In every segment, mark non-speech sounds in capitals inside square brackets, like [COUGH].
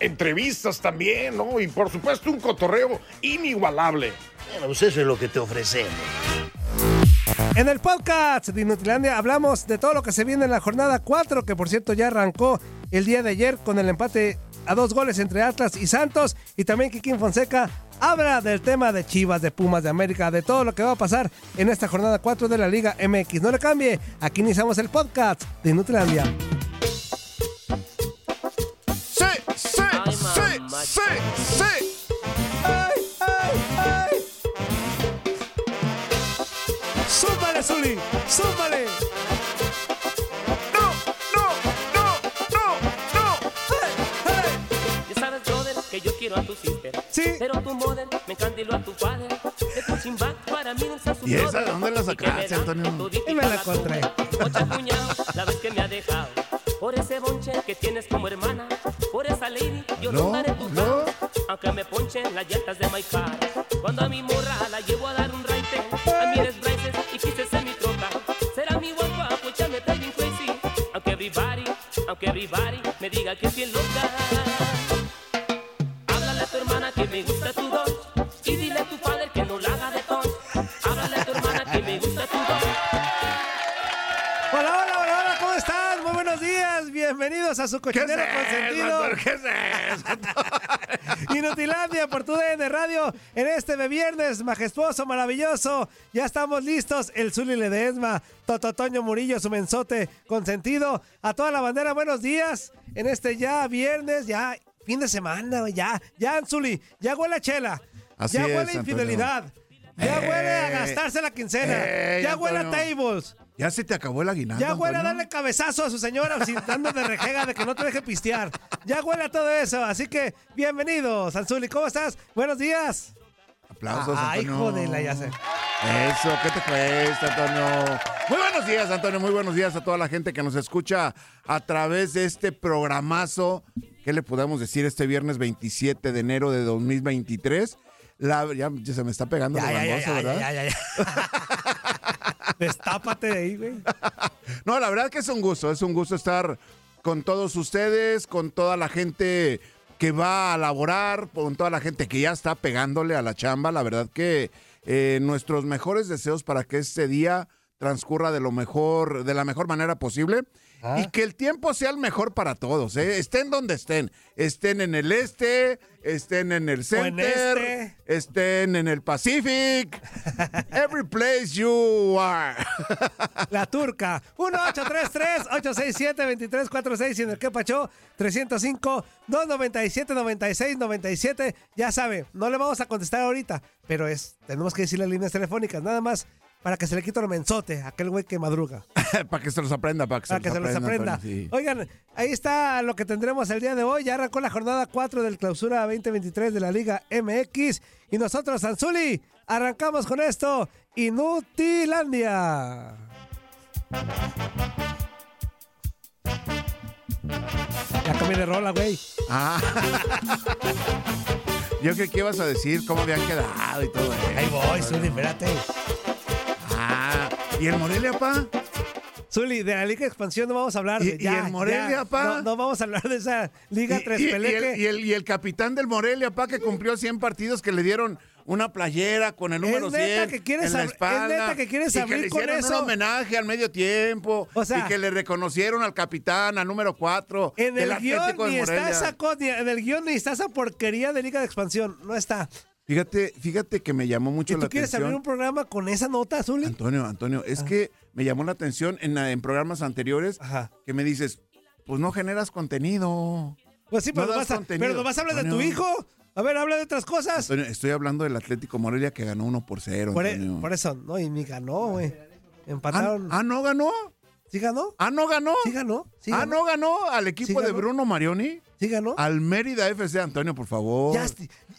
Entrevistas también, ¿no? Y por supuesto un cotorreo inigualable. Bueno, pues eso es lo que te ofrecemos. En el podcast de Inutilandia hablamos de todo lo que se viene en la jornada 4, que por cierto ya arrancó el día de ayer con el empate a dos goles entre Atlas y Santos. Y también Kikín Fonseca habla del tema de Chivas, de Pumas, de América, de todo lo que va a pasar en esta jornada 4 de la Liga MX. No le cambie, aquí iniciamos el podcast de Inutilandia. Sí, sí, sí! ¡Ay, ay, ay! ¡Súmale, Zuli! ¡Súmale! ¡No, no, no, no, no! Ya sabes, brother, que yo quiero a tu sister. Sí. Pero tu mother me encandiló a tu padre. De para mí no su ¿Y esa brother. de dónde la Y que me sacaste, Antonio? Y me la la encontré. Ocho puñados la vez que me ha dejado. Por ese bonche que tienes como hermana. Lady yo No, rondaré tu no. Aunque me ponchen las llantas de my car. Cuando a mi morra la llevo a dar un raite. A mí eres braces y pises en mi troca. Será mi guapa, pues ya me trae bien crazy. Aunque everybody, aunque everybody me diga que es bien loca. Bienvenidos a su ¿Qué es cochinero consentido. ¿Qué es eso? [LAUGHS] Inutilandia por tu DN Radio en este de viernes majestuoso, maravilloso. Ya estamos listos. El Zuli Ledesma, Tototoño Murillo, su mensote consentido. A toda la bandera, buenos días. En este ya viernes, ya fin de semana, ya, ya, Zuli, ya huele a chela. Así ya huele a infidelidad. Ya Eh, huele a gastarse la quincena. eh, ya huele a tables. Ya se te acabó el aguinaldo. Ya huele a darle cabezazo a su señora dando de rejega de que no te deje pistear. Ya huele a todo eso. Así que, bienvenidos, Anzuli. ¿Cómo estás? Buenos días. Aplausos, Ay, Antonio. hijo de la ya sé. Eso, ¿qué te cuesta, Antonio? Muy buenos días, Antonio. Muy buenos días a toda la gente que nos escucha a través de este programazo. ¿Qué le podemos decir este viernes 27 de enero de 2023? La, ya, ya se me está pegando Ya, gangoso, ya, ¿verdad? ya, ya, ya. [LAUGHS] Destápate de ahí, güey. [LAUGHS] No, la verdad que es un gusto, es un gusto estar con todos ustedes, con toda la gente que va a laborar, con toda la gente que ya está pegándole a la chamba. La verdad que eh, nuestros mejores deseos para que este día transcurra de lo mejor, de la mejor manera posible. Y que el tiempo sea el mejor para todos, ¿eh? estén donde estén, estén en el este, estén en el en center, este. estén en el Pacific, [LAUGHS] every place you are. La turca. 1-833-867-2346 y en el que pachó 305-297-9697. Ya sabe, no le vamos a contestar ahorita, pero es, tenemos que decir las líneas telefónicas, nada más para que se le quite el mensote a aquel güey que madruga. [LAUGHS] para que se los aprenda, para que se, para que se los, los aprenda. Antonio, sí. Oigan, ahí está lo que tendremos el día de hoy. Ya arrancó la jornada 4 del clausura 2023 de la Liga MX. Y nosotros, Sanzuli, arrancamos con esto. Inutilandia. Ya cambié de rola, güey. Ah. [LAUGHS] Yo creo que ibas a decir cómo habían quedado y todo. Ahí voy, Zuli, espérate. Ah, ¿y el Morelia, pa? Zuli, de la Liga de Expansión no vamos a hablar. ¿Y- de, y ya, el Morelia, ya. pa? No, no vamos a hablar de esa Liga Y, Tres y- y Peleque. el, y, el, y el capitán del Morelia, pa, que cumplió 100 partidos, que le dieron una playera con el número Es neta 100 que quieres en la ab- es espalda. neta que quieres y abrir que le con hicieron eso. un homenaje al medio tiempo. O sea- y que le reconocieron al capitán, al número 4 En el guion ni está esa en el guion ni está esa porquería de Liga de Expansión. No está. Fíjate, fíjate que me llamó mucho ¿Y la tú quieres abrir atención. un programa con esa nota, Zuli? Antonio, Antonio, es que me llamó la atención en, programas anteriores Ajá. que me dices, pues no generas contenido. Pues sí, pero, No nomás, a- pero nomás hablas de tu hijo. A ver, habla de otras cosas. Antonio, estoy hablando del Atlético Morelia que ganó 1 por 0. Por, e- por eso, no, y ni ganó, güey. ah, Empataron. ah, no ganó. ¿Sí ganó? Ah, no ganó. ¿Sí ganó? ¿Sí ah, ganó? no ganó al equipo Sí de. Bruno Marioni. ¿Sí ganó? Al Mérida FC, Antonio, por favor. Ya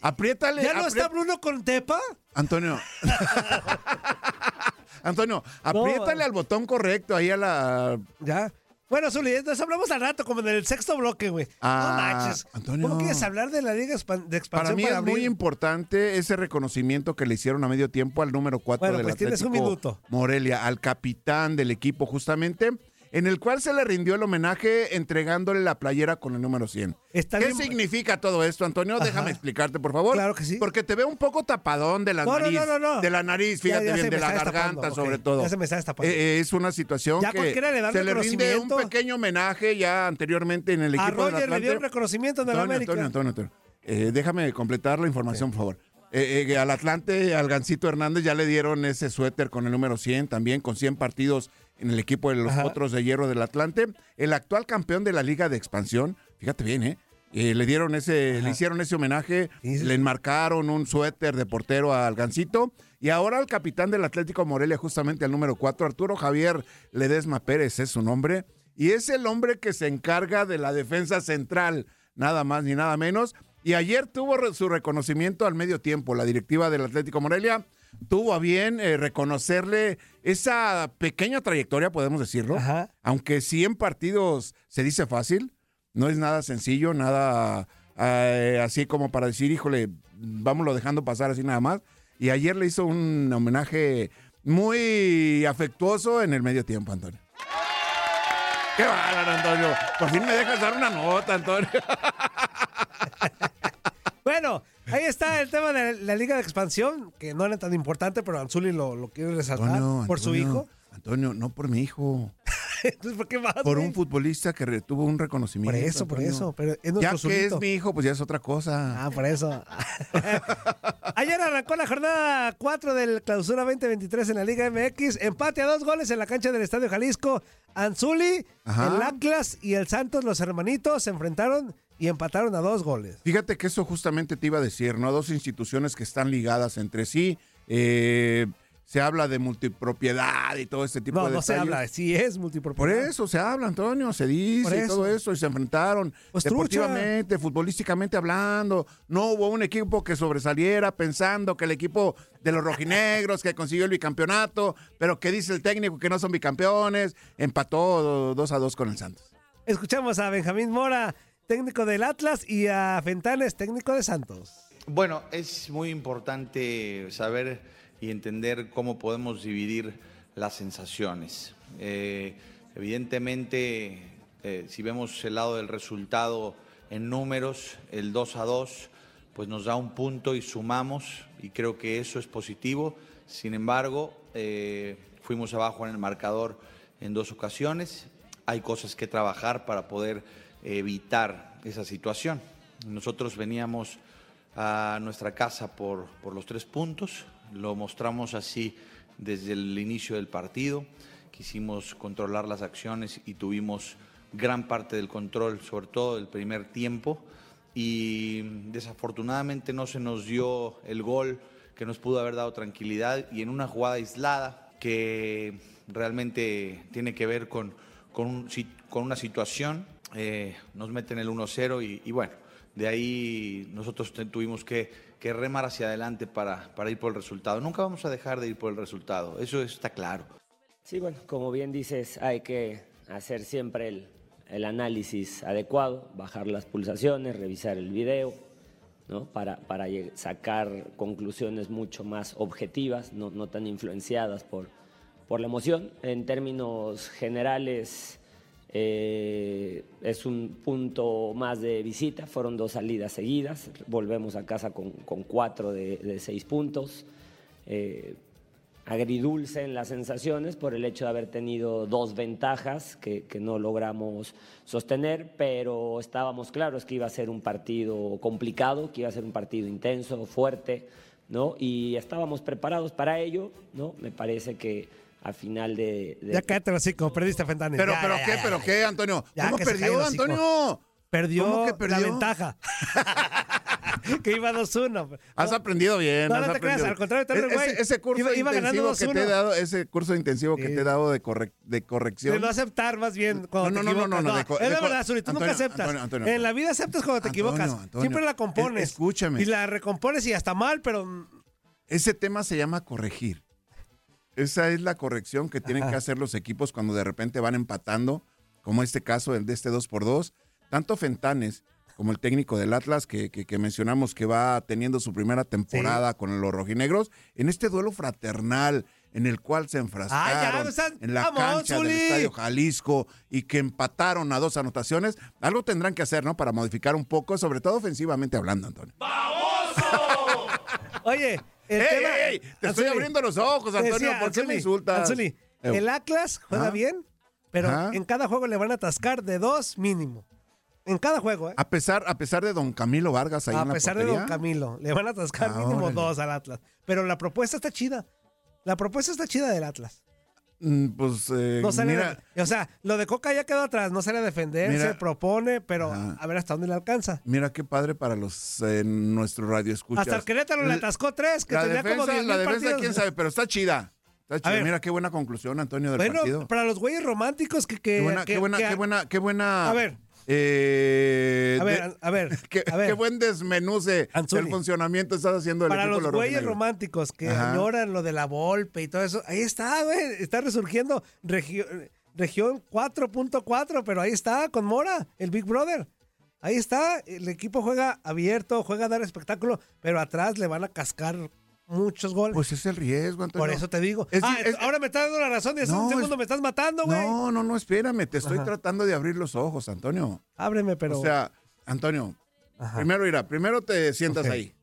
Apriétale. ¿Ya no apri- está Bruno con Tepa? Antonio. [LAUGHS] Antonio, apriétale al botón correcto ahí a la. Ya. Bueno, Zuli, entonces hablamos al rato, como en el sexto bloque, güey. Ah, no manches. Antonio. ¿Cómo quieres hablar de la Liga de Expansión Para mí es muy importante ese reconocimiento que le hicieron a medio tiempo al número 4 Bueno, del pues tienes un Atlético minuto. Morelia, al capitán del equipo justamente, en el cual se le rindió el homenaje entregándole la playera con el número 100. Está ¿Qué bien- significa todo esto, Antonio? Ajá. Déjame explicarte, por favor. Claro que sí. Porque te veo un poco tapadón de la No, nariz. no, no, no. De la nariz, fíjate ya bien, de la garganta sobre todo. Ya se me está destapando. Eh, eh, es una situación Ya que le se le rinde un pequeño homenaje ya anteriormente en el equipo A Roger le Atlante. dio el reconocimiento en el Antonio, América. Antonio, Antonio, Antonio. Eh, déjame completar la información, por favor. Eh, eh, al Atlante, al Gancito Hernández ya le dieron ese suéter con el número 100, también con 100 partidos en el equipo de los Ajá. Potros de Hierro del Atlante. El actual campeón de la Liga de Expansión, fíjate bien, ¿eh? Eh, le dieron ese, le hicieron ese homenaje, Sí, sí. le enmarcaron un suéter de portero al Gancito y ahora al capitán del Atlético Morelia, justamente al número 4, Arturo Javier Ledesma Pérez es su nombre, y es el hombre que se encarga de la defensa central, nada más ni nada menos. Y ayer tuvo su reconocimiento al medio tiempo. La directiva del Atlético Morelia tuvo a bien eh, reconocerle esa pequeña trayectoria, podemos decirlo. Ajá. Aunque 100 partidos se dice fácil, no es nada sencillo, nada eh, así como para decir, híjole, vámonos dejando pasar así nada más. Y ayer le hizo un homenaje muy afectuoso en el medio tiempo, Antonio. ¡Qué bárbaro, Antonio! Por fin me dejas dar una nota, Antonio. [LAUGHS] Bueno, ahí está el tema de la Liga de Expansión, que no era tan importante, pero Anzuli lo, lo quiere resaltar por su hijo. Antonio, no por mi hijo, [LAUGHS] Entonces, ¿por qué más? por un futbolista que re- tuvo un Por reconocimiento. eso, por Antonio. eso. Pero es Ya nuestro que es mi hijo, pues ya es otra cosa. Ah, por eso. [LAUGHS] Ayer arrancó la jornada 4 del Clausura 2023 en la Liga MX. Empate a dos goles en la cancha del Estadio Jalisco. Anzuli, Ajá. el Atlas y el Santos, los hermanitos, se enfrentaron y empataron a dos goles. Fíjate que eso justamente te iba a decir, ¿no? Dos instituciones que están ligadas entre sí. Eh, se habla de multipropiedad y todo este tipo No, de no se detalles. habla, sí es Por multipropiedad. eso se habla, Antonio, se dice Por y todo eso, y se enfrentaron Pues, deportivamente, futbolísticamente hablando. No hubo un equipo que sobresaliera pensando que el equipo de los rojinegros que consiguió el bicampeonato, pero que dice el técnico que no son bicampeones, empató 2 a 2 con el Santos. Escuchamos a Benjamín Mora, técnico del Atlas, y a Fentanes, técnico de Santos. Bueno, es muy importante saber y entender cómo podemos dividir las sensaciones. Eh, evidentemente, eh, si vemos el lado del resultado en números, el 2 a 2, pues nos da un punto y sumamos, y creo que eso es positivo. Sin embargo, eh, fuimos abajo en el marcador en dos ocasiones. Hay cosas que trabajar para poder evitar esa situación. Nosotros veníamos a nuestra casa por, por los tres puntos, lo mostramos así desde el inicio del partido, quisimos controlar las acciones y tuvimos gran parte del control, sobre todo el primer tiempo, y desafortunadamente no se nos dio el gol que nos pudo haber dado tranquilidad y en una jugada aislada que realmente tiene que ver con, con, una situación, eh, nos meten el 1-0 y, bueno, de ahí nosotros tuvimos que, que remar hacia adelante para, para ir por el resultado. Nunca vamos a dejar de ir por el resultado, eso está claro. Sí, bueno, como bien dices, hay que hacer siempre el, el análisis adecuado, bajar las pulsaciones, revisar el video, ¿no? para, para sacar conclusiones mucho más objetivas, no, no tan influenciadas por, por la emoción. En términos generales, eh, es un punto más de visita, fueron dos salidas seguidas, volvemos a casa con, con cuatro de, seis puntos. Eh, agridulce en las sensaciones por el hecho de haber tenido dos ventajas que, que no logramos sostener, pero estábamos claros que iba a ser un partido complicado, que iba a ser un partido intenso, fuerte, ¿no? Y estábamos preparados para ello, ¿no? Me parece que al final de... de Ya cállate los hocico, perdiste Fentanes. Pero, Ya, pero ya, qué, ya, pero ya. qué, Antonio. Ya, ¿Cómo perdió. Antonio? Perdió, ¿Cómo que la perdió? ventaja. [LAUGHS] que iba 2-1. Has No, aprendido bien. No, has no te creas, al contrario, te ese, güey. ese curso Iba- iba ganando intensivo que te he 2-1. dado, ese curso intensivo que Sí. te he dado de, correc- de De corrección. no aceptar más bien cuando No, te no, no, no, no, de es de la verdad, Zuli, tú nunca Antonio, aceptas. Antonio, Antonio, en la vida aceptas cuando te Antonio, equivocas. Antonio, Siempre la eh, compones. escúchame. Y la recompones y hasta mal, pero Ese tema se llama corregir. Esa es la corrección que tienen Ajá. que hacer los equipos cuando de repente van empatando, como este caso el de este 2 por 2 Tanto Fentanes como el técnico del Atlas, que, que- que mencionamos que va teniendo su primera temporada con los rojinegros, en este duelo fraternal en el cual se enfrascaron Ah, ya, no estás- en la Vamos, cancha del. Estadio Jalisco y que empataron a dos anotaciones, algo tendrán que hacer, ¿no? Para modificar un poco, sobre todo ofensivamente hablando, Antonio. [LAUGHS] Oye, el ¡Ey, tema. ey, ey! Te estoy abriendo los ojos, Antonio. decía, ¿Por qué me insultas? Anzuli, el Atlas juega bien, pero en cada juego le van a atascar de dos mínimo. En cada juego, ¿eh? A pesar, a pesar de don Camilo Vargas ahí A en la pesar de Don. Camilo, le van a atascar Ah, mínimo órale. dos al Atlas. Pero la propuesta está chida. La propuesta está chida del Atlas. Mm, Pues, eh, No sale mira, o sea, lo de Coca ya quedó atrás, no sale a defender, Mira. se propone, pero Ajá. a ver hasta dónde le alcanza. mira qué padre para los eh, nuestro radio escuchas. Hasta el Querétaro le atascó tres, que la tenía defensa, como 10 la defensa, partidos. quién sabe, pero está chida. Está chida. ver. Mira qué buena conclusión, Antonio, del Bueno, partido. para los güeyes románticos que... que Qué buena, que- qué buena, que- qué buena, qué buena. A ver. Eh, A de- ver, a ver, [LAUGHS] qué, a ver. qué buen desmenuce Anzuli. del funcionamiento estás haciendo del Para equipo los güeyes románticos que Ajá. añoran lo de la Volpe y todo eso, ahí está, güey, está resurgiendo regio- región 4.4, pero ahí está con Mora, el Big Brother. Ahí está, el equipo juega abierto, juega a dar espectáculo, pero atrás le van a cascar muchos goles. Pues es el riesgo, Antonio. Por eso te digo. Es- ah, es- ahora me estás dando la razón y hace No, un segundo es- me estás matando, güey. No, no, no, espérame, te estoy Ajá. tratando de abrir los ojos, Antonio. Ábreme, pero... O sea, Antonio, Ajá. primero irá, primero te sientas ahí.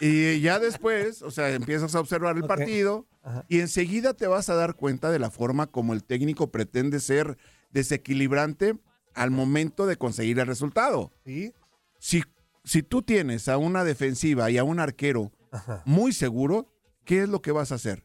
Y ya después, o sea, empiezas a observar el partido Ajá. y enseguida te vas a dar cuenta de la forma como el técnico pretende ser desequilibrante al momento de conseguir el resultado. ¿Sí? Si, si tú tienes a una defensiva y a un arquero Ajá. muy seguro, ¿qué es lo que vas a hacer?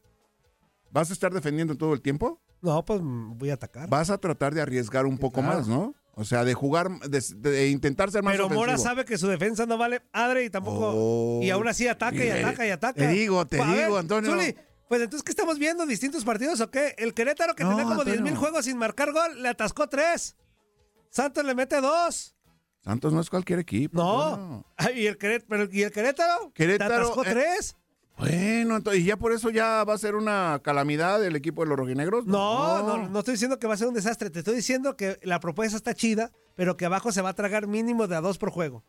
¿Vas a estar defendiendo todo el tiempo? No, pues mm, voy a atacar. Vas a tratar de arriesgar un poco claro. más, ¿no? O sea, de jugar, de, de intentar ser más Pero Mora sabe que su defensa no vale madre y tampoco. Oh. y aún así ataca y Mire, ataca y ataca. te digo, te Pues, digo, ver, Antonio. Zuli, pues entonces, ¿qué estamos viendo? ¿Distintos partidos o qué? El Querétaro, que No, tenía como 10 Antonio. mil juegos sin marcar gol, le atascó tres. Santos le mete dos. Santos no es cualquier equipo. No. Ay, ¿Y el, Querét- pero- ¿y el Querétaro? Querétaro, atascó eh, tres. Bueno, entonces, ¿y ya por eso ya va a ser una calamidad el equipo de los rojinegros? No, no, no estoy diciendo que va a ser un desastre. Te estoy diciendo que la propuesta está chida, pero que abajo se va a tragar mínimo de a dos por juego.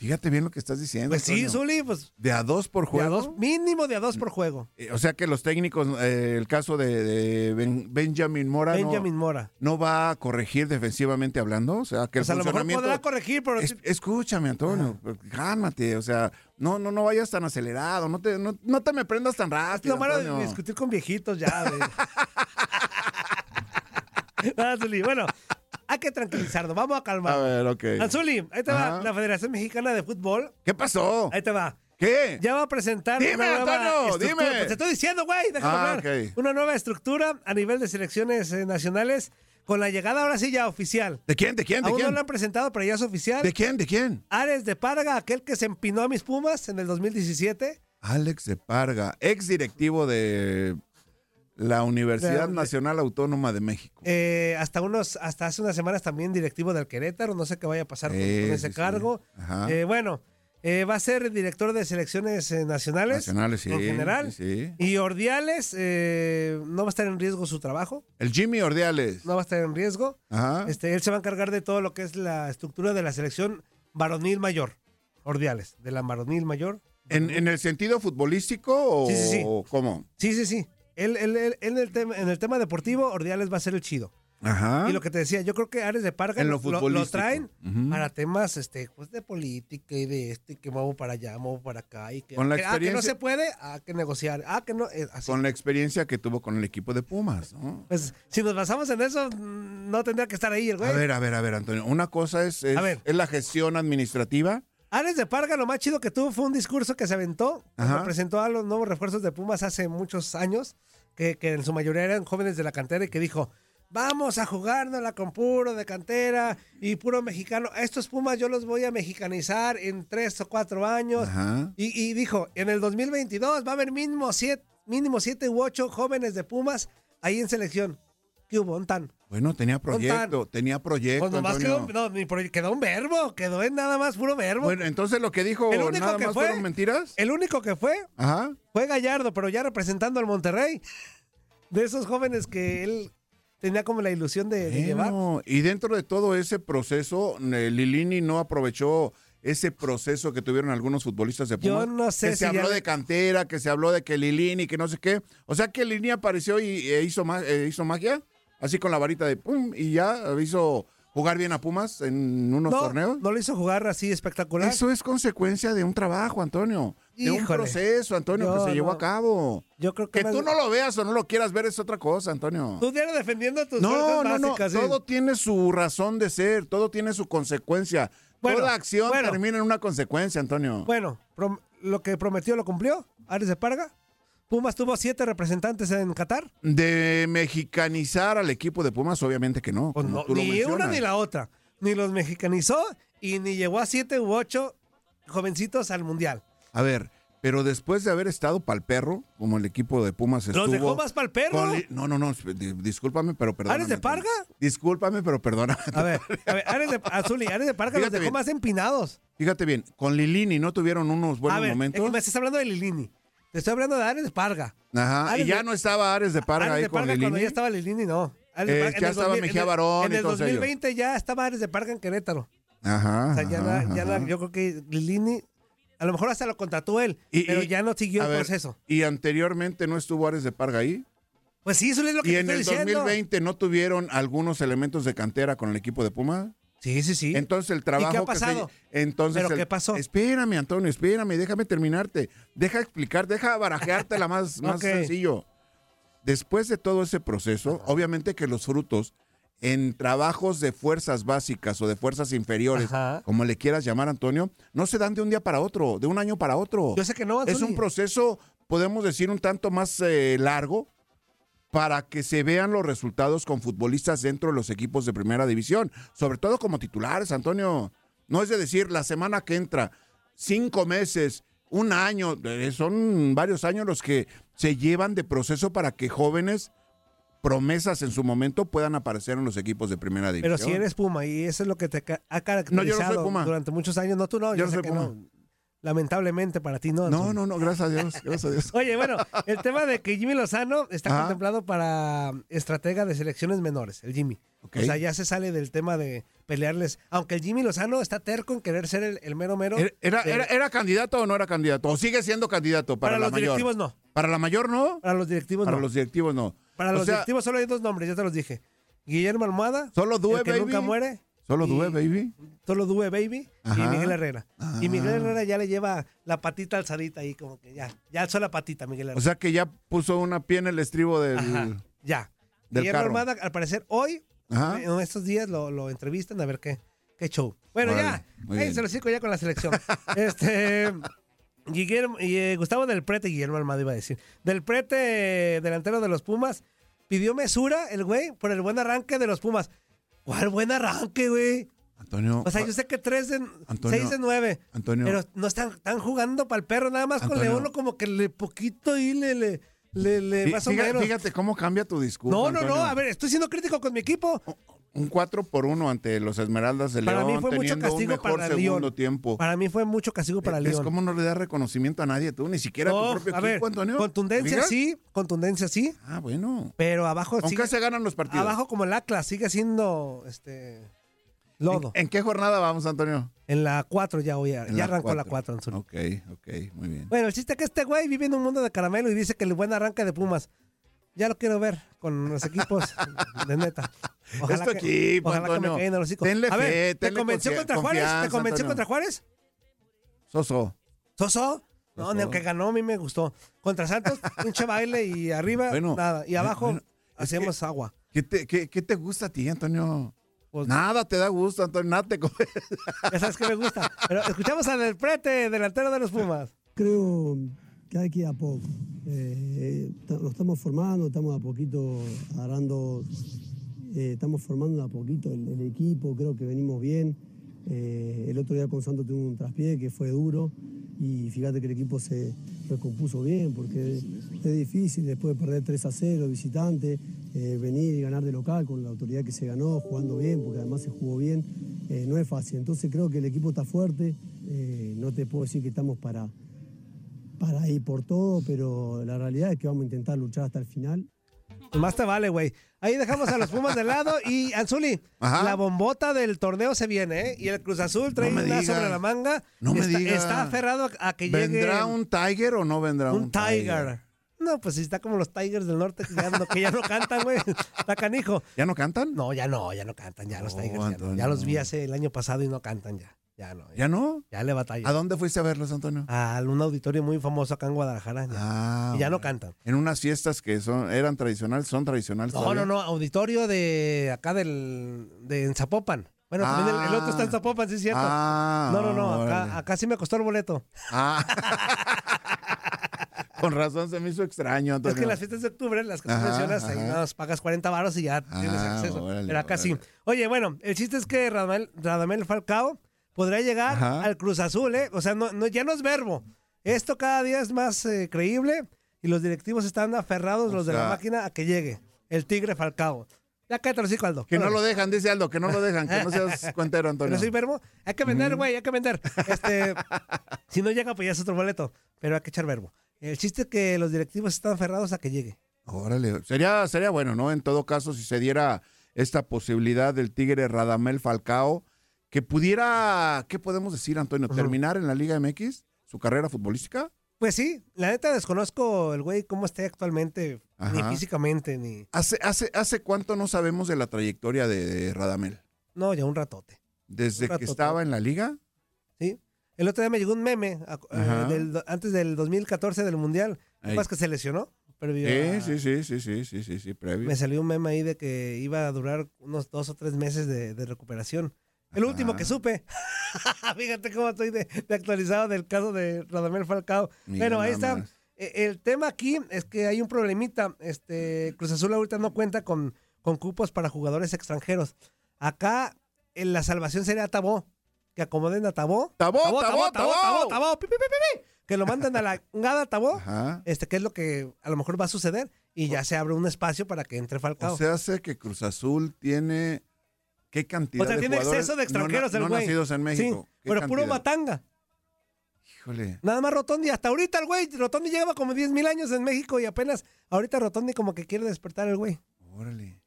Fíjate bien lo que estás diciendo. Pues sí. Zuli, pues De a dos por de a juego. dos, mínimo de a dos por juego. Eh, O sea que los técnicos, eh, el caso de, de Ben- Benjamin Mora no- Benjamin Mora. no, va a corregir defensivamente hablando. O sea, que el O sea, a lo mejor podrá corregir, pero Es- escúchame, Antonio, cálmate, o sea, no, no, no vayas tan acelerado, no te, no, no te me prendas tan es rápido. lo malo de discutir con viejitos ya. Nada, [LAUGHS] [LAUGHS] Zuli, Bueno, hay que tranquilizarnos. Vamos a calmar. A ver, ok. Anzuli, ahí te va la Federación Mexicana de Fútbol. ¿Qué pasó? Ahí te va. ¿Qué? Ya va a presentar Dime, una nueva Antonio, estructura. dime. Pues te estoy diciendo, güey, déjame Ah, hablar. Una nueva estructura a nivel de selecciones eh, nacionales con la llegada ahora sí ya oficial. ¿De quién? ¿De quién? ¿De Aún no quién? lo han presentado, pero ya es oficial. ¿De quién? ¿De quién? Ares de Parga, aquel que se empinó a mis Pumas en el 2017. Alex de Parga, ex directivo de la Universidad De- Nacional Autónoma de México. Eh, hasta unos, hasta hace unas semanas también directivo del Querétaro, no sé qué vaya a pasar con, Sí, con ese sí, sí. cargo. Ajá. Eh, bueno, eh, va a ser director de selecciones nacionales, Nacionales, sí. en general. sí, sí. Y Ordiales no va a estar en riesgo su trabajo, El Jimmy Ordiales. no va a estar en riesgo. Ajá. Este, él se va a encargar de todo lo que es la estructura de la selección varonil mayor. Ordiales, de la varonil mayor. ¿En, en el sentido futbolístico o Sí, sí, sí. cómo? Sí, sí, sí. Él, él- él- él en, el tema, en el tema deportivo, Ordiales va a ser el chido. Ajá. Y lo que te decía, yo creo que Ares de Parga lo, lo lo- traen para temas este, pues, de política y de este, que muevo para allá, muevo para acá. Y que, Con la que, ah, que no experiencia- se puede, ah, que negociar. Ah, que no. eh, así. Con la experiencia que tuvo con el equipo de Pumas, ¿no? Pues si nos basamos en eso, no tendría que estar ahí el güey. A ver, a ver, a ver, Antonio. Una cosa es, es, A ver. es la gestión administrativa. Ares de Parga, lo más chido que tuvo fue un discurso que se aventó, Ajá. presentó a los nuevos refuerzos de Pumas hace muchos años, que, que en su mayoría eran jóvenes de la cantera y que dijo, vamos a jugárnosla con puro de cantera y puro mexicano. A estos Pumas yo los voy a mexicanizar en tres o cuatro años. Y, y dijo, en el 2022 va a haber mínimo siete, mínimo siete u ocho jóvenes de Pumas ahí en selección. ¿Qué hubo? ¿Un tan? Bueno, tenía proyecto, tenía proyecto. Pues nomás Antonio. quedó, no, ni proye- quedó un verbo, quedó en nada más puro verbo. Bueno, entonces lo que dijo El único nada que más fue- fueron mentiras. El único que fue Ajá. fue Gallardo, pero ya representando al Monterrey. De esos jóvenes que él tenía como la ilusión de, de llevar. Bueno, y dentro de todo ese proceso, eh, Lilini no aprovechó ese proceso que tuvieron algunos futbolistas de Yo Pumas. no sé que se si habló ya- de cantera, que se habló de que Lilini, que no sé qué. O sea que Lilini apareció y e hizo, ma- eh, hizo magia, así con la varita de pum, y ya hizo jugar bien a Pumas en unos No, torneos. no lo hizo jugar así espectacular. Eso es consecuencia de un trabajo, Antonio. De un Híjole. proceso, Antonio, Yo que se llevó a cabo. Yo creo que, Que tú no lo veas o no lo quieras ver es otra cosa, Antonio. Tú diario defendiendo tus No, no, no. sí. Todo tiene su razón de ser, todo tiene su consecuencia. Bueno, Toda acción bueno. termina en una consecuencia, Antonio. Bueno, lo que prometió lo cumplió. Ares de Parga. Pumas tuvo siete representantes en Qatar. De mexicanizar al equipo de Pumas, obviamente que no. Pues no, ni una ni la otra. Ni los mexicanizó y ni llevó a siete u ocho jovencitos al mundial. A ver, pero después de haber estado pa'l perro, como el equipo de Pumas estuvo. ¿Los dejó más pa'l perro? con No, no, no, di- discúlpame, pero perdóname. ¿Ares de. Parga? Discúlpame, pero perdóname. A ver, a ver, Ares de, Azuli, Ares de Parga los dejó bien. más empinados. Fíjate bien, con Lilini no tuvieron unos buenos a ver, momentos. es que me estás hablando de Lilini. Te estoy hablando de Ares de Parga. Ajá, Ares y ya de- no estaba Ares de Parga Ares ahí de con Parga cuando Lilini. ya estaba Lilini, no. Ares de Eh, Parga- en ya el estaba 2000 Mejía en el- Barón En y el todos ellos. 2020 ya estaba Ares de Parga en Querétaro. Ajá. O sea, ya, ajá, la- ya la- yo creo que Lilini, a lo mejor hasta lo contrató él, Y- pero y- ya no siguió el ver, proceso. Y anteriormente no estuvo Ares de Parga ahí. Pues sí, eso es lo que Y te en estoy el diciendo. 2020 no tuvieron algunos elementos de cantera con el equipo de Puma. Sí, sí, sí. Entonces el trabajo ¿Y qué ha que se- pasado? entonces ¿Pero el- qué pasó? Espérame, Antonio, espérame, déjame terminarte. Deja explicar, deja barajearte la más, [LAUGHS] más Ok. sencillo. Después de todo ese proceso, obviamente que los frutos en trabajos de fuerzas básicas o de fuerzas inferiores, Ajá. como le quieras llamar, Antonio, no se dan de un día para otro, de un año para otro. Yo sé que no, Es Anzuli. un proceso, podemos decir, un tanto más eh, largo para que se vean los resultados con futbolistas dentro de los equipos de primera división, sobre todo como titulares, Antonio. No es de decir la semana que entra, cinco meses, un año, eh, son varios años los que se llevan de proceso para que jóvenes promesas en su momento puedan aparecer en los equipos de primera división. Pero si eres Puma y eso es lo que te ha caracterizado No, yo no soy Puma. durante muchos años, no tú no, Yo yo, no sé soy que Puma. no. Lamentablemente para ti no. No, no, no, gracias a Dios, gracias a Dios. [LAUGHS] Oye, bueno, el tema de que Jimmy Lozano está Ajá. contemplado para estratega de selecciones menores, el Jimmy. Ok. O sea, ya se sale del tema de pelearles. Aunque el Jimmy Lozano está terco en querer ser el, el mero mero. ¿Era, era, de- era- era candidato o no era candidato? ¿O sigue siendo candidato para, para la los mayor? directivos no. ¿Para la mayor no? Para los directivos Para no. los directivos no. Para O los sea, directivos solo hay dos nombres, ya te los dije. Guillermo Almohada, Solo Due, el que baby. nunca muere. Solo Due, baby. Solo Due Baby Ajá. y Miguel Herrera. Y Miguel Ah. Herrera ya le lleva la patita alzadita ahí, como que ya. Ya alzó la patita, Miguel Herrera. O sea que ya puso una pie en el estribo del... Ajá, ya. del carro. Almada, al parecer, hoy, Ajá. en estos días, lo, lo entrevistan a ver qué, qué show. Bueno, ya. Ahí se lo sigo ya con la selección. [LAUGHS] este. Guillermo, y, eh, Gustavo del Prete, Guillermo Almada iba a decir. Del Prete, delantero de los Pumas, pidió mesura el güey por el buen arranque de los Pumas. ¿Cuál buen arranque, güey? Antonio, O sea, yo sé que 3 de, Antonio, 6 de 9. Antonio. Pero no están, están jugando para el perro, nada más con. León, como que le poquito y le, le, le, le- más o fíjate, menos. fíjate cómo cambia tu discurso. no, no, no, a ver, estoy siendo crítico con mi equipo. Un 4 por 1 ante los Esmeraldas de Para León, mí fue mucho un castigo mejor para segundo León. tiempo. Para mí fue mucho castigo para Es León. como no le das reconocimiento a nadie tú, ni siquiera a tu propio a equipo, Antonio. contundencia sí, contundencia sí, Ah, bueno. pero abajo Aunque sigue, se ganan los partidos. abajo como el Atlas sigue siendo este lodo. ¿En, en qué jornada vamos, Antonio? En la 4 ya hoy, En ya arrancó la cuatro. 4 Ok, ok, muy bien. Bueno, el chiste es que este güey vive en un mundo de caramelo y dice que el buen arranque de Pumas. Ya lo quiero ver con los equipos [LAUGHS] de neta. Es tu equipo, ojalá que me Antonio. caigan el hocico. Tenle A ver, fe, ¿te convenció contra Juárez? ¿Te convenció Antonio. contra Juárez? Soso. ¿Soso? No, Soso. ni aunque ganó, a mí me gustó. Contra Santos, [LAUGHS] pinche baile y arriba, Bueno, nada. Y abajo, bueno, es hacíamos agua. ¿Qué te, qué, qué te gusta a ti, Antonio? Pues- nada te da gusto, Antonio. Nada te. [LAUGHS] Ya sabes que me gusta. Pero escuchamos al del prete, delantero de los Pumas. Creo que hay que ir a poco. Eh, nos estamos formando, estamos a poquito agarrando, eh, estamos formando a poquito el, equipo, creo que venimos bien. Eh, el otro día con Santos tuvo un traspié que fue duro y fíjate que el equipo se recompuso bien porque es difícil después de perder 3 a 0 visitante, eh, venir y ganar de local con la autoridad que se ganó, jugando bien, porque además se jugó bien, no es fácil. Entonces creo que el equipo está fuerte, no te puedo decir que estamos para, para ir por todo, pero la realidad es que vamos a intentar luchar hasta el final. Más te vale, güey. Ahí dejamos a los Pumas de lado y Anzuli, Ajá. la bombota del torneo se viene, ¿eh? Y el Cruz Azul trae No una sobre la manga. No me está, digas. está aferrado a, que llegue ¿Vendrá un Tiger o no vendrá un, un Tiger. No, pues si está como los Tigers del Norte que ya no, que ya no cantan, güey. Está canijo. ¿Ya no cantan? No, ya no, ya no cantan, ya los Tigers. Ya, no. Antonio. Ya los vi hace el año pasado y no cantan ya. Ya no. Ya, ¿Ya no? ya le batalla. ¿A dónde fuiste a verlos, Antonio? A un auditorio muy famoso acá en Guadalajara. ya. Ah, y ya no cantan. En unas fiestas que son eran tradicionales, son tradicionales. No, todavía? no, no, auditorio de acá del de en Zapopan. Bueno, también el, el otro está en Zapopan, sí es cierto. Ah, no, no, no, acá, acá sí me costó el boleto. Ah. [LAUGHS] Con razón se me hizo extraño, Antonio. Es que las fiestas de octubre, las que tú mencionas, ahí nos pagas 40 varos y ya tienes Ah, acceso. órale, Pero acá sí. Oye, bueno, el chiste es que Radamel, Radamel Falcao podrá llegar Ajá. al Cruz Azul, ¿eh? O sea, no, no- ya no es verbo. Esto cada día es más eh, creíble y los directivos están aferrados, O los de la máquina, a que llegue el Tigre Falcao. Ya cállate los Aldo. Que no lo dejan, dice Aldo, que no lo dejan, que no seas [LAUGHS] cuentero, Antonio. no soy verbo. Hay que vender, güey, hay que vender. Este, [LAUGHS] si no llega, pues ya es otro boleto. Pero hay que echar verbo. El chiste es que los directivos están aferrados a que llegue. Órale, sería, sería bueno, ¿no? En todo caso, si se diera esta posibilidad del Tigre Radamel Falcao, que pudiera, ¿qué podemos decir, Antonio? ¿Terminar en la Liga MX su carrera futbolística? Pues sí, la neta desconozco el güey cómo esté actualmente, ni físicamente, ni. ¿Hace, hace, ¿Hace cuánto no sabemos de la trayectoria de, de Radamel? No, ya un ratote. ¿Desde Un que estaba en la Liga? ¿sí? El otro día me llegó un meme eh, del antes del 2014 del Mundial. ¿Más que se lesionó? Sí, sí, sí, sí, sí, sí, sí, sí, previo. Me salió un meme ahí de que iba a durar unos dos o tres meses de, de recuperación. El último que supe. [LAUGHS] Fíjate cómo estoy de, de actualizado del caso de Radamel Falcao. Mira bueno, ahí está. más. E- El tema aquí es que hay un problemita. Este, Cruz Azul ahorita no cuenta con, con cupos para jugadores extranjeros. Acá en la salvación sería Tabó. Que acomoden a Tabó. ¡Tabó, Tabó, Tabó, Tabó, Tabó, Tabó, pi. Que lo manden a la ngada Tabó. Ajá. Este, que es lo que a lo mejor va a suceder. Y ya se abre un espacio para que entre Falcao. O sea, hace que Cruz Azul tiene... ¿Qué cantidad O sea, de tiene exceso de no extranjeros el no, güey. nacidos en México? Sí, ¿Qué pero puro matanga. Híjole. Nada más Rotondi. Hasta ahorita el güey. Rotondi lleva como 10 mil años en México y apenas ahorita Rotondi como que quiere despertar el güey. Órale.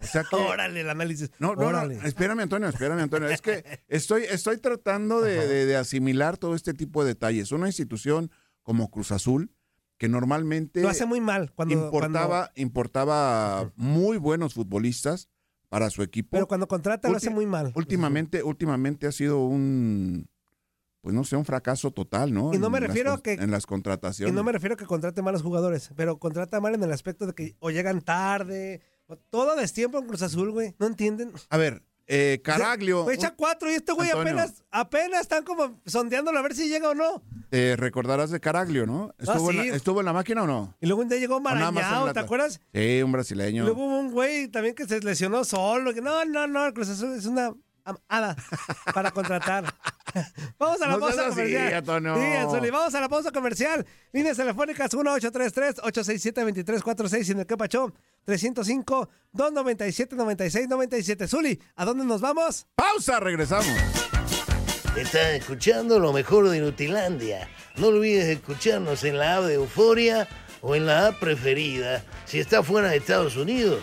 O sea que... [LAUGHS] Órale el análisis. No, no, no, Órale. espérame, Antonio, espérame, Antonio. Es que [LAUGHS] estoy, estoy tratando de, de- de asimilar todo este tipo de detalles. Una institución como Cruz Azul, que normalmente Lo hace muy mal cuando. importaba, cuando- importaba muy buenos futbolistas para su equipo. pero cuando contrata lo hace muy mal. últimamente, últimamente ha sido un, pues no sé, un fracaso total, ¿no? Y no me refiero a que- En las Y contrataciones. no me refiero a que contrate malos jugadores, pero contrata mal en el aspecto de que o llegan tarde. o todo destiempo en Cruz Azul, güey. ¿No entienden? A ver, eh, Caraglio, Güey, echa cuatro y este güey Antonio. apenas, apenas están como sondeándolo a ver si llega o no. te recordarás de Caraglio, ¿no? ¿Estuvo, en, Ah, sí. la, ¿Estuvo en la máquina o no? Y luego un día llegó Marañao, ¿te acuerdas? Sí, un Y brasileño. luego hubo un güey también que se lesionó solo. que no, no, no, Cruz Azul es una am- hada para contratar. [LAUGHS] vamos a la No pausa así, comercial. Sí, Anzuli, vamos a la pausa comercial. Líneas telefónicas 1833-867-2346 y en el que pachó 305-297-9697. Zuli, ¿a dónde nos vamos? Pausa, regresamos. Estás escuchando lo mejor de Nutilandia. No olvides escucharnos en la app de Euforia o en la app preferida si estás fuera de Estados Unidos.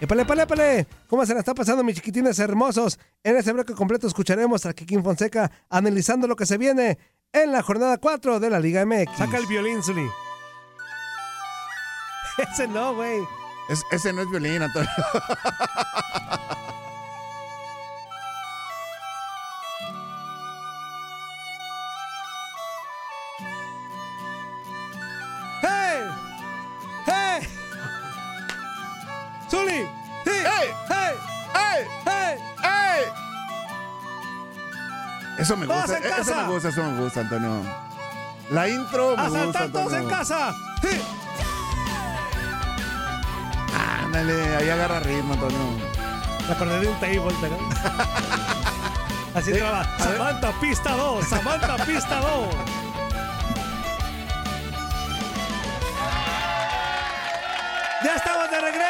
¡Épale, épale, épale! ¿Cómo se la está pasando, mis chiquitines hermosos? En este bloque completo escucharemos a Kikín Fonseca analizando lo que se viene en la jornada 4 de la Liga MX. Saca el violín, Zuli. [LAUGHS] Ese no, güey. Es- ese no es violín, Antonio. [LAUGHS] ¡Zuli! ¡Sí! ¡Hey! ¡Hey! ¡Ey! ¡Hey! ¡Ey! Eso me gusta, en e- eso casa. me gusta, eso me gusta, Antonio. La intro me gusta, ¡Asaltar todos en casa! ¡Sí! Ándale, ahí agarra ritmo, Antonio. Me acordé de un table, pero... [LAUGHS] Así Sí, traba. a ver. Samantha, pista 2. Samantha, pista 2.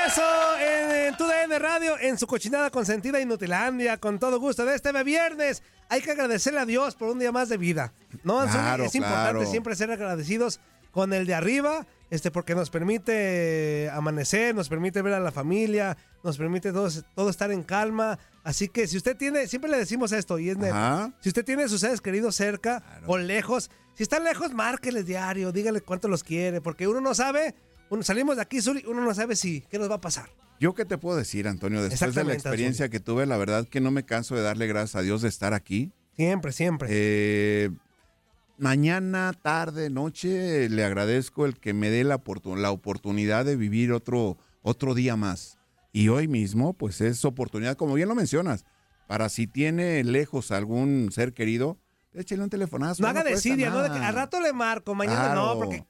Regreso en, en TUDN Radio, en su cochinada consentida Inutilandia, con todo gusto de este viernes. Hay que agradecerle a Dios por un día más de vida. No? Claro, es importante claro. siempre ser agradecidos con el de arriba, este, porque nos permite amanecer, nos permite ver a la familia, nos permite todo, todo estar en calma. Así que si usted tiene, siempre le decimos esto, y es si usted tiene a sus seres queridos cerca o lejos, si están lejos, márqueles diario, dígale cuánto los quiere, porque uno no sabe, uno, salimos de aquí, Zuli, uno no sabe si, qué nos va a pasar. Yo qué te puedo decir, Antonio, después de la experiencia que tuve, la verdad que no me canso de darle gracias a Dios de estar aquí. Siempre, siempre. Eh, mañana, tarde, noche, le agradezco el que me dé la, oportun- la oportunidad de vivir otro, otro día más. Y hoy mismo, pues es oportunidad, como bien lo mencionas, para si tiene lejos algún ser querido, échale un telefonazo. no ya haga desidia, ¿no? De que al rato le marco, mañana no, Claro. porque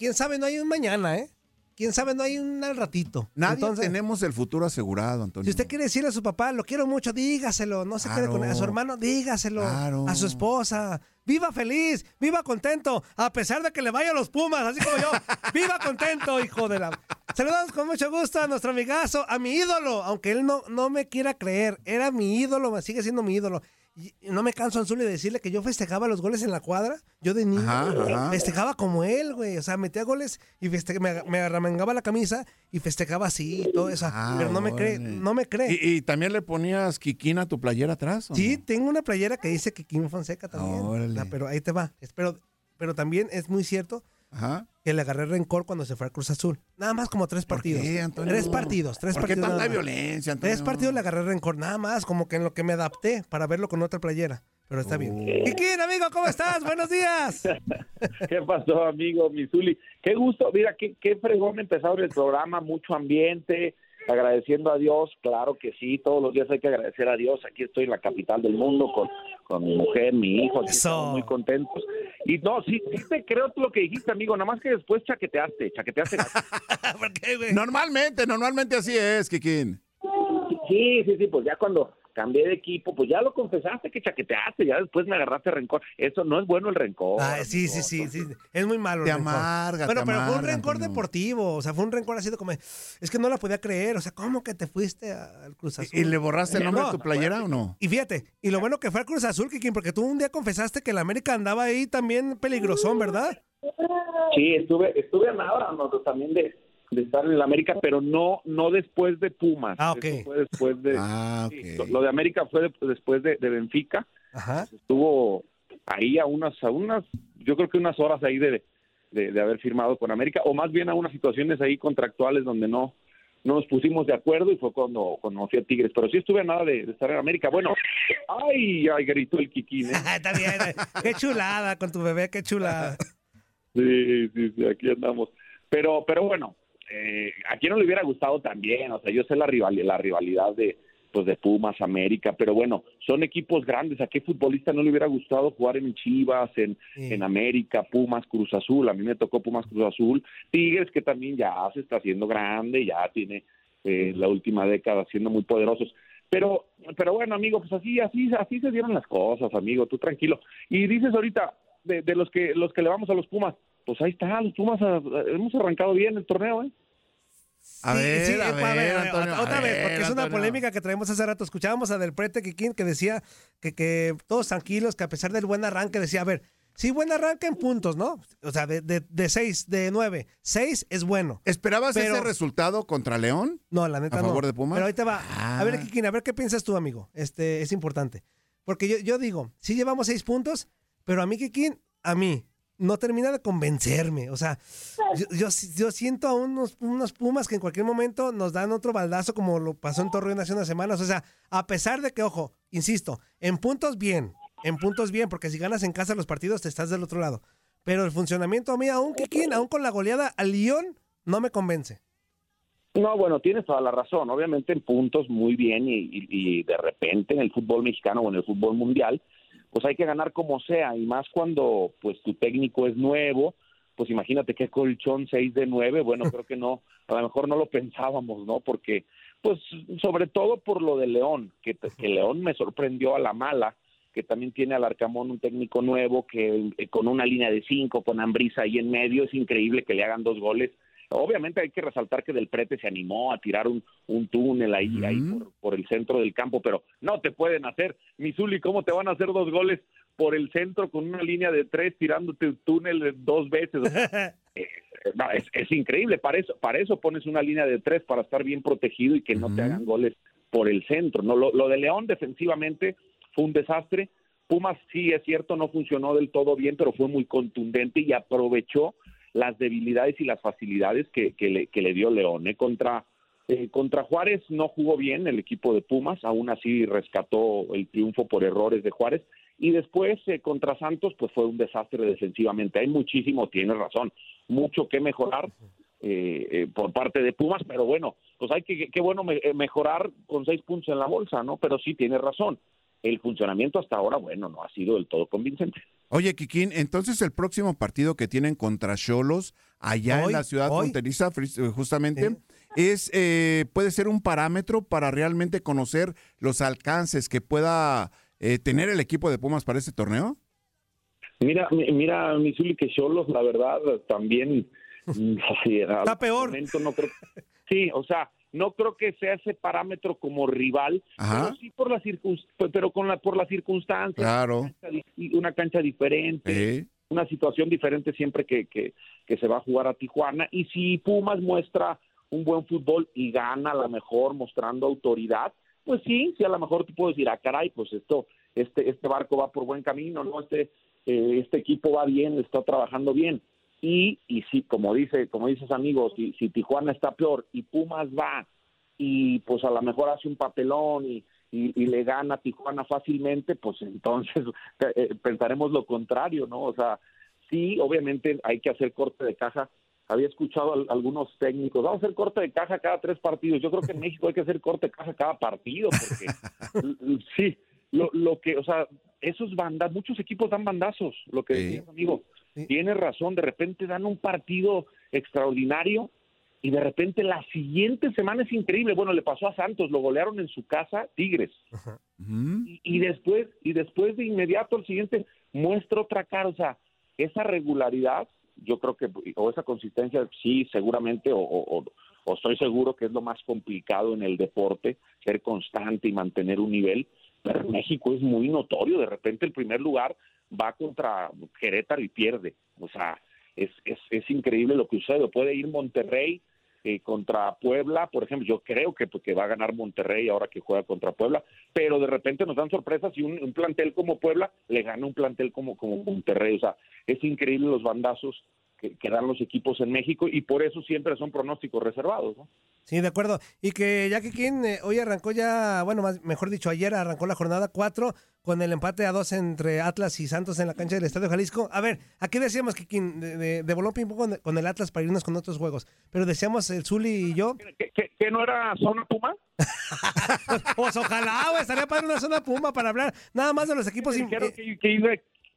quién sabe, no hay un mañana, ¿eh? Quién sabe, no hay un al ratito. Nadie Entonces, tenemos el futuro asegurado, Antonio. Si usted quiere decirle a su papá, lo quiero mucho, dígaselo. No se quede con Claro. a su hermano, dígaselo. Claro. A su esposa. Viva feliz, viva contento, a pesar de que le vaya a los Pumas, así como yo. [LAUGHS] viva contento, hijo de la. Saludamos con mucho gusto a nuestro amigazo, a mi ídolo, aunque él no, no me quiera creer. Era mi ídolo, sigue siendo mi ídolo. Y no me canso, Anzuli, de decirle que yo festejaba los goles en la cuadra. Yo de niño Ajá, ajá. festejaba como él, güey. O sea, metía goles y feste- me, me arremangaba la camisa y festejaba así y todo eso. Ah, Pero no me cree, no me cree. ¿Y, y también le ponías Kikín a tu playera atrás? ¿o Sí, no? tengo una playera que dice Kim Fonseca también. Órale. Pero ahí te va. Espero, pero también es muy cierto Ajá. que le agarré rencor cuando se fue a Cruz Azul. Nada más como tres ¿Por partidos. qué, Antonio? Tres partidos, tres ¿Por qué partidos. tanta violencia, Antonio? Tres partidos le agarré rencor, nada más, como que en lo que me adapté para verlo con otra playera. Pero está bien. Oh. Kikín, amigo, ¿cómo estás? Buenos días. [LAUGHS] ¿Qué pasó, amigo Misuli? Qué gusto, mira, qué, qué fregón empezar el programa, mucho ambiente, agradeciendo a Dios, claro que sí, todos los días hay que agradecer a Dios, aquí estoy en la capital del mundo con, con mi mujer, mi hijo, aquí estamos muy contentos. Y no, sí, sí te creo lo que dijiste, amigo, nada más que después chaqueteaste, chaqueteaste. [LAUGHS] ¿Por qué, güey? Normalmente, normalmente así es, Kikín. Sí, sí, sí, pues ya cuando cambié de equipo, pues ya lo confesaste que chaqueteaste, ya después me agarraste rencor. Eso no es bueno el rencor. Ay, sí, sí, sí, sí. Es muy malo. el Te rencor. amarga, Bueno, te pero fue un rencor Antonio. deportivo. O sea, fue un rencor así de como. Es que no la podía creer. O sea, ¿cómo que te fuiste al Cruz Azul? ¿Y le borraste el nombre No. de tu playera o no? Y fíjate, y lo bueno que fue al Cruz Azul, Kikín, porque tú un día confesaste que el América andaba ahí también peligrosón, ¿verdad? Sí, estuve, estuve a nada ¿no? también de, de estar en el América, pero no, no después de Pumas. Ah, ok. Eso fue después de. Ah, sí, ok. lo- de América fue de- después de, de Benfica. Ajá. Estuvo ahí a unas, a unas, yo creo que unas horas ahí de, de, de haber firmado con América, o más bien a unas situaciones ahí contractuales donde no, no nos pusimos de acuerdo y fue cuando, fui a Tigres. Pero sí estuve a nada de, de estar en América. Bueno, ay, ay, gritó el Kikín. ¿eh? [LAUGHS] Está bien. Qué chulada con tu bebé, qué chulada. Sí, sí, sí, aquí andamos. Pero, pero bueno, eh, a quién no le hubiera gustado también, o sea, yo sé la rivalidad, la rivalidad de, pues de Pumas, América, pero bueno, son equipos grandes. ¿A qué futbolista no le hubiera gustado jugar en Chivas, en, Sí. en América, Pumas, Cruz Azul? A mí me tocó Pumas, Cruz Azul. Tigres, que también ya se está haciendo grande, ya tiene eh, la última década, siendo muy poderosos. Pero, pero bueno, amigo, pues así, así, así se dieron las cosas, amigo, tú tranquilo. Y dices ahorita, de, de los que los que le vamos a los Pumas, pues ahí está, los Pumas ah, hemos arrancado bien el torneo, ¿eh? A Sí, ver, sí, a eh, ver, a ver, Antonio, otra a vez, ver, porque es una polémica que traemos hace rato. Escuchábamos a Del Prete Kikín que decía que, que todos tranquilos, que a pesar del buen arranque, decía, a ver, sí, buen arranque en puntos, ¿no? O sea, de, de, de seis, de nueve. Seis es bueno. ¿Esperabas Pero- ese resultado contra León? No, la neta ¿A no. favor de Pumas? Pero ahorita va. A ver, Ah. Kikín, a ver qué piensas tú, amigo. Este es importante. Porque yo, yo digo, sí llevamos seis puntos, pero a mí, Kikín, a mí, no termina de convencerme. O sea, yo, yo, yo siento a unos, unos Pumas que en cualquier momento nos dan otro baldazo como lo pasó en Torreón hace unas semanas. O sea, a pesar de que, ojo, insisto, en puntos bien, en puntos bien, porque si ganas en casa los partidos te estás del otro lado. Pero el funcionamiento a mí, aún Kikín, aún con la goleada al Lyon, no me convence. No, bueno, tienes toda la razón. Obviamente en puntos muy bien y de repente en el fútbol mexicano o en el fútbol mundial, pues hay que ganar como sea y más cuando pues tu técnico es nuevo, pues imagínate qué colchón 6 de 9, bueno, creo que no, a lo mejor no lo pensábamos, ¿no? Porque pues sobre todo por lo de León, que, que León me sorprendió a la mala, que también tiene al Arcamón un técnico nuevo que eh, con una línea de cinco, con Ambrisa ahí en medio, es increíble que le hagan dos goles. Obviamente hay que resaltar que Del Prete se animó a tirar un, un túnel ahí, ahí por, por el centro del campo, pero no te pueden hacer. Misuli, ¿cómo te van a hacer dos goles por el centro con una línea de tres tirándote un túnel dos veces? [LAUGHS] Eh, no, es, es increíble, para eso, para eso pones una línea de tres, para estar bien protegido y que no te hagan goles por el centro. No, lo, lo de León defensivamente fue un desastre. Pumas sí es cierto, no funcionó del todo bien, pero fue muy contundente y aprovechó las debilidades y las facilidades que, que le, que le dio León. ¿eh? Contra, eh, contra Juárez no jugó bien el equipo de Pumas, aún así rescató el triunfo por errores de Juárez. Y después eh, contra Santos, pues fue un desastre defensivamente. Hay muchísimo, tienes razón, mucho que mejorar eh, eh, por parte de Pumas, pero bueno, pues hay que, qué bueno me- eh, mejorar con seis puntos en la bolsa, ¿no? Pero sí, tienes razón. El funcionamiento hasta ahora, bueno, no ha sido del todo convincente. Oye, Kikín, entonces el próximo partido que tienen contra Cholos, allá Hoy, en la ciudad hoy. fronteriza, fris- justamente, es eh, puede ser un parámetro para realmente conocer los alcances que pueda eh, tener el equipo de Pumas para este torneo. Mira, mi- mira, Misuli, que Cholos, la verdad, también [LAUGHS] mm, [LAUGHS] sí, Está peor. momento no creo- sí, o sea, no creo que sea ese parámetro como rival, Ajá. pero sí por la pero con la por las circunstancias, Claro. una cancha di- una cancha diferente, Eh, una situación diferente siempre que, que, que se va a jugar a Tijuana. Y si Pumas muestra un buen fútbol y gana a lo mejor mostrando autoridad, pues sí, sí a lo mejor tú puedes decir, ah, caray, pues esto, este, este barco va por buen camino, ¿no? Este, eh, este equipo va bien, está trabajando bien. Y, y sí, como dice, como dices amigo, si, si Tijuana está peor y Pumas va y pues a lo mejor hace un papelón y, y, y le gana a Tijuana fácilmente, pues entonces [LAUGHS] eh, pensaremos lo contrario, ¿no? O sea, sí, obviamente hay que hacer corte de caja. Había escuchado a algunos técnicos, vamos a hacer corte de caja cada tres partidos. Yo creo que en México hay que hacer corte de caja cada partido, porque [LAUGHS] sí, lo, lo que, o sea, esos bandas, muchos equipos dan bandazos, lo que Sí. decías, amigo. Tienes razón, de repente dan un partido extraordinario y de repente la siguiente semana es increíble. Bueno, le pasó a Santos, lo golearon en su casa, Tigres. ujú. Y, y después, y después de inmediato el siguiente muestra otra cara, o sea, esa regularidad, yo creo que, o esa consistencia, sí, seguramente, o, o- o- o estoy seguro que es lo más complicado en el deporte, ser constante y mantener un nivel, pero México es muy notorio, de repente el primer lugar va contra Querétaro y pierde, o sea, es, es, es increíble lo que sucede, puede ir Monterrey eh, contra Puebla, por ejemplo, yo creo que, que va a ganar Monterrey ahora que juega contra Puebla, pero de repente nos dan sorpresas y un, un plantel como Puebla le gana un plantel como, como Monterrey, o sea, es increíble los bandazos que, que dan los equipos en México y por eso siempre son pronósticos reservados, ¿no? Sí, de acuerdo. Y que ya que quien hoy arrancó ya, bueno, más, mejor dicho, ayer arrancó la jornada 4 con el empate a 2 entre Atlas y Santos en la cancha del Estadio Jalisco. A ver, aquí decíamos que quien de, de, de voló con, con el Atlas para irnos con otros juegos, pero decíamos el Zuli y yo, ¿Que, que- que no era zona Puma? [LAUGHS] pues ojalá, güey, estaría para una zona puma para hablar nada más de los equipos. Dijeron eh, que, que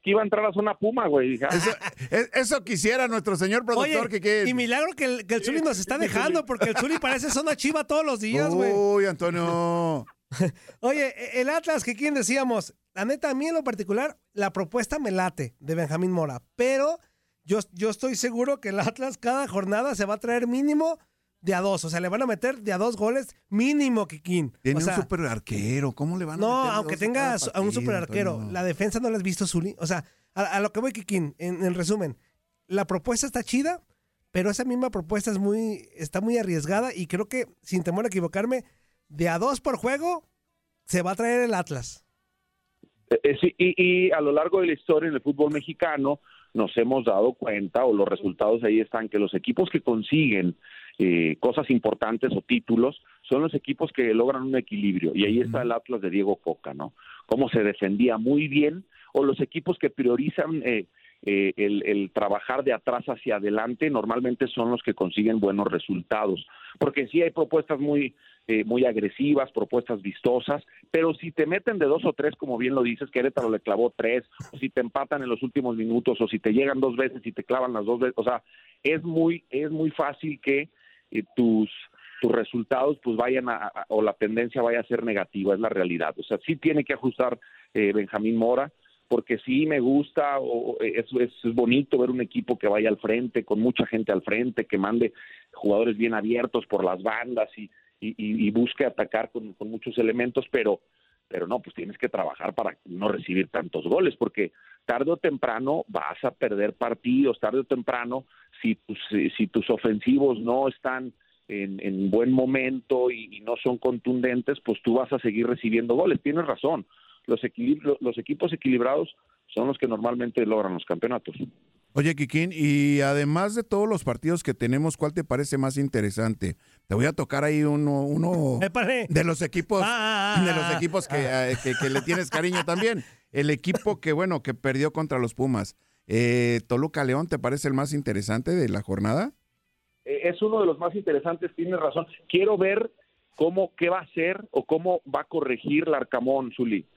que iba a entrar a zona Puma, güey. Dije, ah, Eso, es- eso quisiera nuestro señor productor Oye, que, que y milagro que el, que el Zuli nos está dejando, porque el Zuli parece zona chiva todos los días, güey. Uy, Antonio. [LAUGHS] Oye, e- el Atlas, que quién decíamos, la neta, a mí en lo particular, la propuesta me late de Benjamín Mora, pero yo, yo estoy seguro que el Atlas cada jornada se va a traer mínimo de a dos, o sea, le van a meter de a dos goles mínimo, Kikín. Tiene o sea, un super arquero. ¿Cómo le van a No, meter aunque dos a tenga a un super arquero, la defensa no la has visto, Zuli. O sea, a, a lo que voy, Kikín, en, en resumen, la propuesta está chida, pero esa misma propuesta es muy, está muy arriesgada y creo que, sin temor a equivocarme, de a dos por juego se va a traer el Atlas. Eh, eh, sí, y, y a lo largo de la historia en el fútbol mexicano nos hemos dado cuenta, o los resultados ahí están, que los equipos que consiguen eh, cosas importantes o títulos son los equipos que logran un equilibrio. Y ahí está el Atlas de Diego Coca, ¿no? Cómo se defendía muy bien, o los equipos que priorizan eh, eh, el, el trabajar de atrás hacia adelante, normalmente son los que consiguen buenos resultados. Porque sí hay propuestas muy, eh, muy agresivas, propuestas vistosas, pero si te meten de dos o tres, como bien lo dices, Querétaro le clavó tres, o si te empatan en los últimos minutos, o si te llegan dos veces y te clavan las dos veces, o sea, es muy, es muy fácil que eh, tus tus resultados pues vayan a, o la tendencia vaya a ser negativa, es la realidad. O sea, sí tiene que ajustar eh, Benjamín Mora, porque sí me gusta, o, es, es, bonito ver un equipo que vaya al frente, con mucha gente al frente, que mande jugadores bien abiertos por las bandas y, y, y- y busque atacar con, con muchos elementos, pero pero no, pues tienes que trabajar para no recibir tantos goles, porque tarde o temprano vas a perder partidos, tarde o temprano, si tus, si, tus ofensivos no están en, en buen momento y, no son contundentes, pues tú vas a seguir recibiendo goles. Tienes razón, los, los equipos equilibrados son los que normalmente logran los campeonatos. Oye, Kikín, y además de todos los partidos que tenemos, ¿cuál te parece más interesante? Te voy a tocar ahí uno, uno de los equipos, Ah, ah, de los ah, equipos que, eh, que- que le tienes cariño también. El equipo que, bueno, que perdió contra los Pumas. Eh, Toluca León, ¿te parece el más interesante de la jornada? Eh, es uno de los más interesantes, tienes razón. Quiero ver cómo, qué va a hacer o cómo va a corregir Larcamón, Zuli.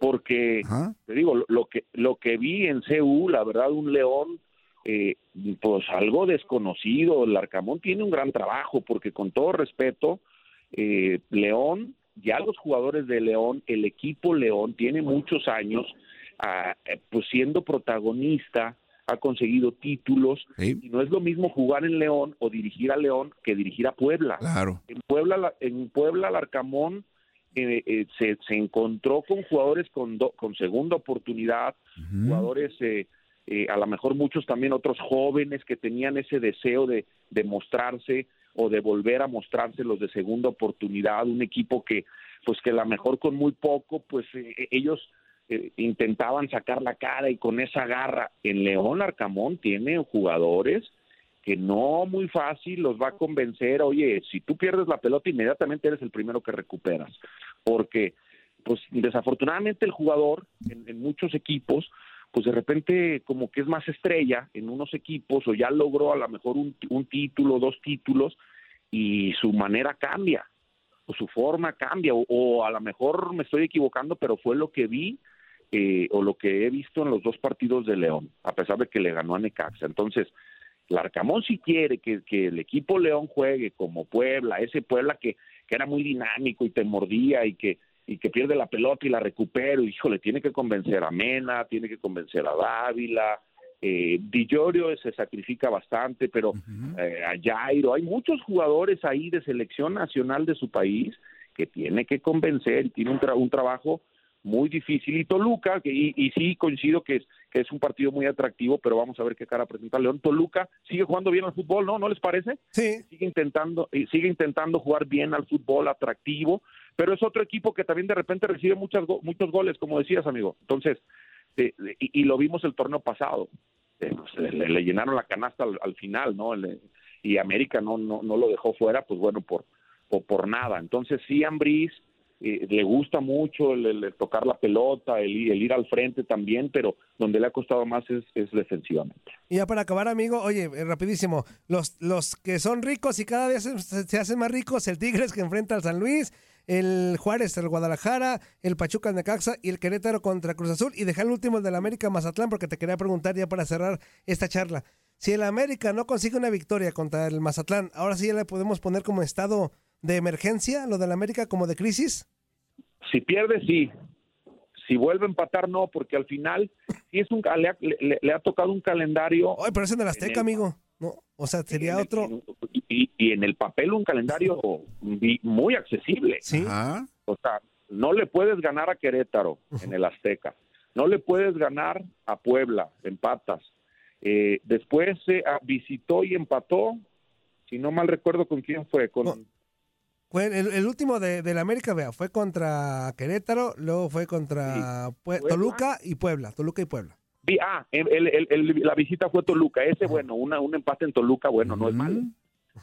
Porque, te digo, lo, lo que, lo que vi en CU, la verdad, un León, eh, pues algo desconocido. Larcamón tiene un gran trabajo, porque con todo respeto, eh, León, ya los jugadores de León, el equipo León tiene muchos años, ah, eh, pues siendo protagonista, ha conseguido títulos, Sí, y no es lo mismo jugar en León o dirigir a León que dirigir a Puebla. claro. En Puebla, la- en Puebla, Larcamón eh, eh, se, se encontró con jugadores con, do- con segunda oportunidad, jugadores, eh, eh, a lo mejor muchos también otros jóvenes que tenían ese deseo de, de mostrarse o de volver a mostrarse los de segunda oportunidad, un equipo que, pues que a lo mejor con muy poco, pues eh, ellos eh, intentaban sacar la cara y con esa garra. En León Arcamón tiene jugadores que no muy fácil los va a convencer, oye, si tú pierdes la pelota inmediatamente eres el primero que recuperas, porque pues desafortunadamente el jugador en, en muchos equipos pues de repente como que es más estrella en unos equipos o ya logró a lo mejor un, un título, dos títulos y su manera cambia o su forma cambia o, o a lo mejor me estoy equivocando pero fue lo que vi eh, o lo que he visto en los dos partidos de León a pesar de que le ganó a Necaxa. Entonces Larcamón si quiere que, que el equipo León juegue como Puebla, ese Puebla que, que era muy dinámico y te mordía y que, y que pierde la pelota y la recupera, híjole, tiene que convencer a Mena, tiene que convencer a Dávila, eh, Di Llorio se sacrifica bastante, pero eh, a Jairo, hay muchos jugadores ahí de selección nacional de su país que tiene que convencer y tiene un, tra- un trabajo muy difícil. Y Toluca, que, y, y sí coincido que es, que es un partido muy atractivo, pero vamos a ver qué cara presenta León. Toluca sigue jugando bien al fútbol, ¿no? ¿No les parece? Sí. Sigue intentando, sigue intentando jugar bien al fútbol, atractivo, pero es otro equipo que también de repente recibe muchas muchos goles, como decías, amigo. Entonces, eh, y, y lo vimos el torneo pasado. Eh, pues, le, le llenaron la canasta al, al final, ¿no? Le- y América no, no, no lo dejó fuera, pues bueno, por, por, por nada. Entonces, sí, Ambriz eh, le gusta mucho el, tocar la pelota, el, ir- al frente también, pero donde le ha costado más es, es defensivamente. Y ya para acabar, amigo, oye, eh, rapidísimo, los, los que son ricos y cada día se, hacen más ricos, el Tigres que enfrenta al San Luis, el Juárez, el Guadalajara, el Pachuca, Necaxa y el Querétaro contra Cruz Azul. Y dejar el último el del América Mazatlán porque te quería preguntar ya para cerrar esta charla. Si el América no consigue una victoria contra el Mazatlán, ahora sí ya le podemos poner como estado de emergencia lo del América como de crisis. Si pierde, sí. Si vuelve a empatar, no, porque al final sí es un, le, ha, le- le ha tocado un calendario. Ay, pero es en el Azteca, amigo. No, o sea, sería otro. Y, y en el papel un calendario muy accesible. Sí. O sea, no le puedes ganar a Querétaro en el Azteca. No le puedes ganar a Puebla, empatas. Eh, después eh, ah, visitó y empató, si no mal recuerdo con quién fue, con... Fue el, el último de, del América, vea, fue contra Querétaro, luego fue contra Pue-. Toluca y Puebla, Toluca y Puebla. Ah, el- la visita fue Toluca. Ese, bueno, una, un empate en Toluca, bueno, no es malo.